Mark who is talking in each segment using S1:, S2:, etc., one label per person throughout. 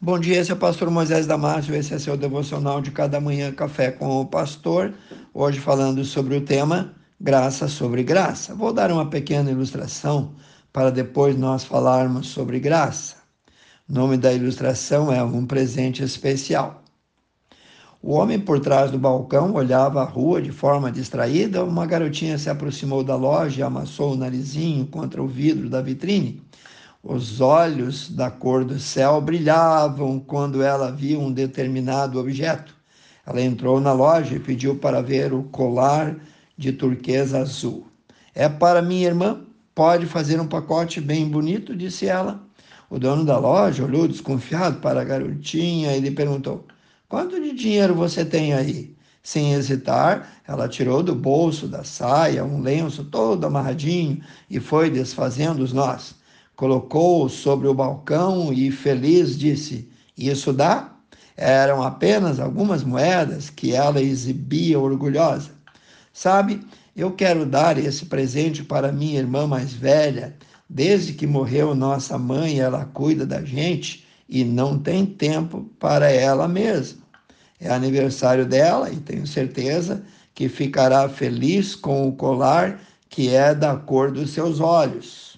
S1: Bom dia, esse é o pastor Moisés Damásio, esse é seu devocional de cada manhã, Café com o Pastor. Hoje falando sobre o tema Graça sobre Graça. Vou dar uma pequena ilustração para depois nós falarmos sobre graça. O nome da ilustração é Um Presente Especial. O homem por trás do balcão olhava a rua de forma distraída. Uma garotinha se aproximou da loja e amassou o narizinho contra o vidro da vitrine. Os olhos da cor do céu brilhavam quando ela via um determinado objeto. Ela entrou na loja e pediu para ver o colar de turquesa azul. É para minha irmã? Pode fazer um pacote bem bonito, disse ela. O dono da loja olhou desconfiado para a garotinha e lhe perguntou: Quanto de dinheiro você tem aí? Sem hesitar, ela tirou do bolso da saia um lenço todo amarradinho e foi desfazendo os nós colocou sobre o balcão e, feliz, disse: Isso dá? Eram apenas algumas moedas que ela exibia orgulhosa. Sabe, eu quero dar esse presente para minha irmã mais velha. Desde que morreu nossa mãe, ela cuida da gente e não tem tempo para ela mesma. É aniversário dela e tenho certeza que ficará feliz com o colar que é da cor dos seus olhos.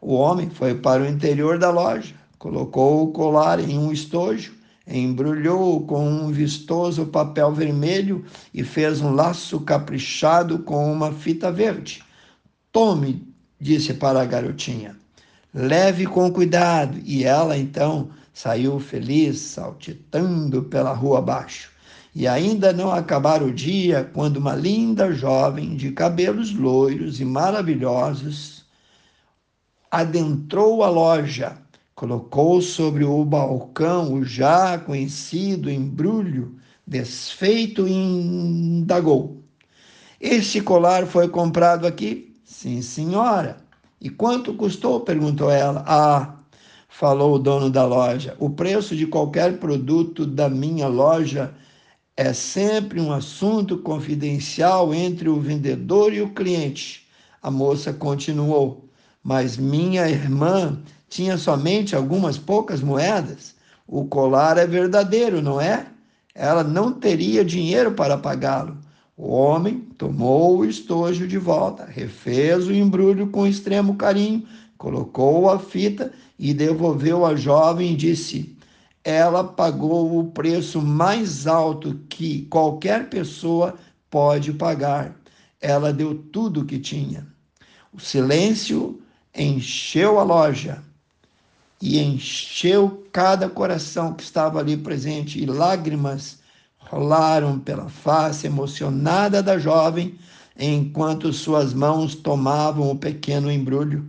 S1: O homem foi para o interior da loja, colocou o colar em um estojo, embrulhou com um vistoso papel vermelho e fez um laço caprichado com uma fita verde. Tome, disse para a garotinha. Leve com cuidado. E ela então saiu feliz, saltitando pela rua abaixo. E ainda não acabara o dia quando uma linda jovem de cabelos loiros e maravilhosos adentrou a loja, colocou sobre o balcão o já conhecido embrulho desfeito e indagou. Este colar foi comprado aqui? Sim, senhora. E quanto custou? perguntou ela. Ah, falou o dono da loja, o preço de qualquer produto da minha loja é sempre um assunto confidencial entre o vendedor e o cliente. A moça continuou mas minha irmã tinha somente algumas poucas moedas. O colar é verdadeiro, não é? Ela não teria dinheiro para pagá-lo. O homem tomou o estojo de volta, refez o embrulho com extremo carinho, colocou a fita e devolveu à jovem e disse: Ela pagou o preço mais alto que qualquer pessoa pode pagar. Ela deu tudo o que tinha. O silêncio encheu a loja e encheu cada coração que estava ali presente, e lágrimas rolaram pela face emocionada da jovem, enquanto suas mãos tomavam o pequeno embrulho.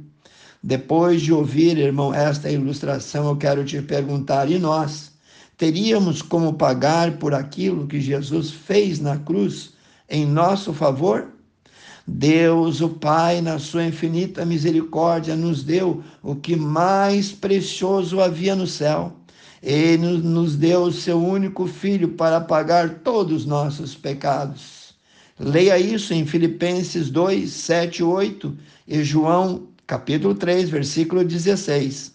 S1: Depois de ouvir, irmão, esta ilustração, eu quero te perguntar: e nós? Teríamos como pagar por aquilo que Jesus fez na cruz em nosso favor? Deus, o Pai, na sua infinita misericórdia, nos deu o que mais precioso havia no céu. Ele nos deu o seu único filho para pagar todos os nossos pecados. Leia isso em Filipenses 2, 7 8 e João, capítulo 3, versículo 16.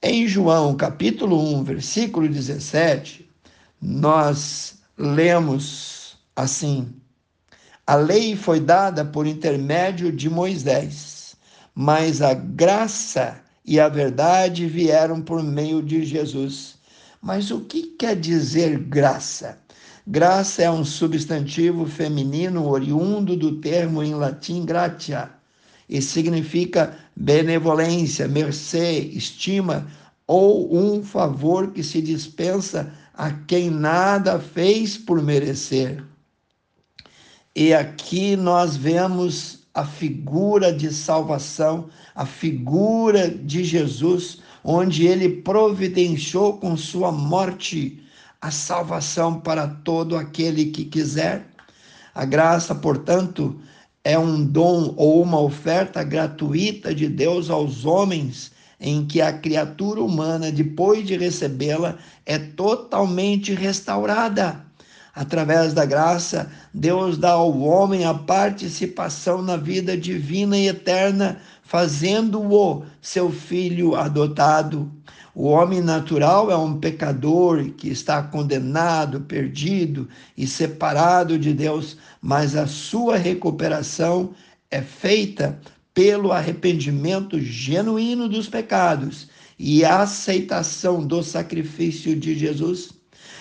S1: Em João, capítulo 1, versículo 17, nós lemos assim: a lei foi dada por intermédio de Moisés, mas a graça e a verdade vieram por meio de Jesus. Mas o que quer dizer graça? Graça é um substantivo feminino oriundo do termo em latim gratia e significa benevolência, mercê, estima ou um favor que se dispensa a quem nada fez por merecer. E aqui nós vemos a figura de salvação, a figura de Jesus, onde ele providenciou com sua morte a salvação para todo aquele que quiser. A graça, portanto, é um dom ou uma oferta gratuita de Deus aos homens, em que a criatura humana, depois de recebê-la, é totalmente restaurada. Através da graça, Deus dá ao homem a participação na vida divina e eterna, fazendo-o seu filho adotado. O homem natural é um pecador que está condenado, perdido e separado de Deus, mas a sua recuperação é feita pelo arrependimento genuíno dos pecados e a aceitação do sacrifício de Jesus.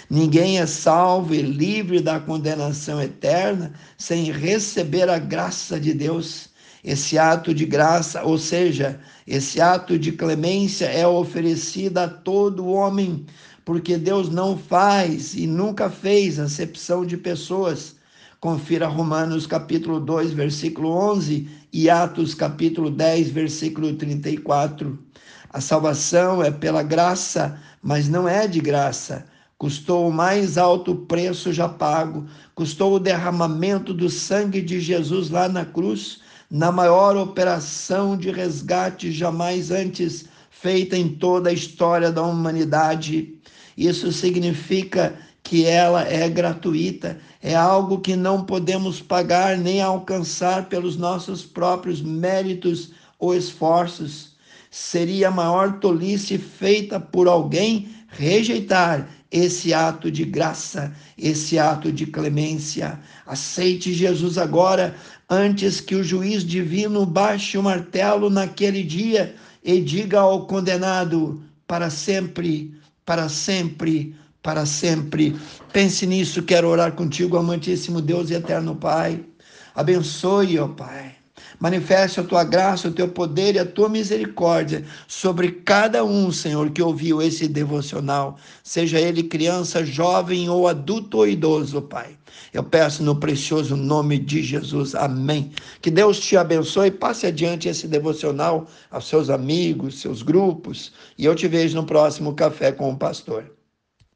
S1: Ninguém é salvo e livre da condenação eterna sem receber a graça de Deus. Esse ato de graça, ou seja, esse ato de clemência é oferecido a todo homem, porque Deus não faz e nunca fez acepção de pessoas. Confira Romanos capítulo 2, versículo 11 e Atos capítulo 10, versículo 34. A salvação é pela graça, mas não é de graça. Custou o mais alto preço já pago, custou o derramamento do sangue de Jesus lá na cruz na maior operação de resgate jamais antes feita em toda a história da humanidade. Isso significa que ela é gratuita, é algo que não podemos pagar nem alcançar pelos nossos próprios méritos ou esforços. Seria a maior tolice feita por alguém rejeitar esse ato de graça, esse ato de clemência. Aceite Jesus agora, antes que o juiz divino baixe o martelo naquele dia e diga ao condenado: para sempre, para sempre, para sempre. Pense nisso, quero orar contigo, amantíssimo Deus e eterno Pai. Abençoe, ó Pai Manifeste a tua graça, o teu poder e a tua misericórdia sobre cada um, Senhor, que ouviu esse devocional, seja ele criança, jovem ou adulto ou idoso, Pai. Eu peço no precioso nome de Jesus. Amém. Que Deus te abençoe. Passe adiante esse devocional aos seus amigos, seus grupos. E eu te vejo no próximo Café com o Pastor.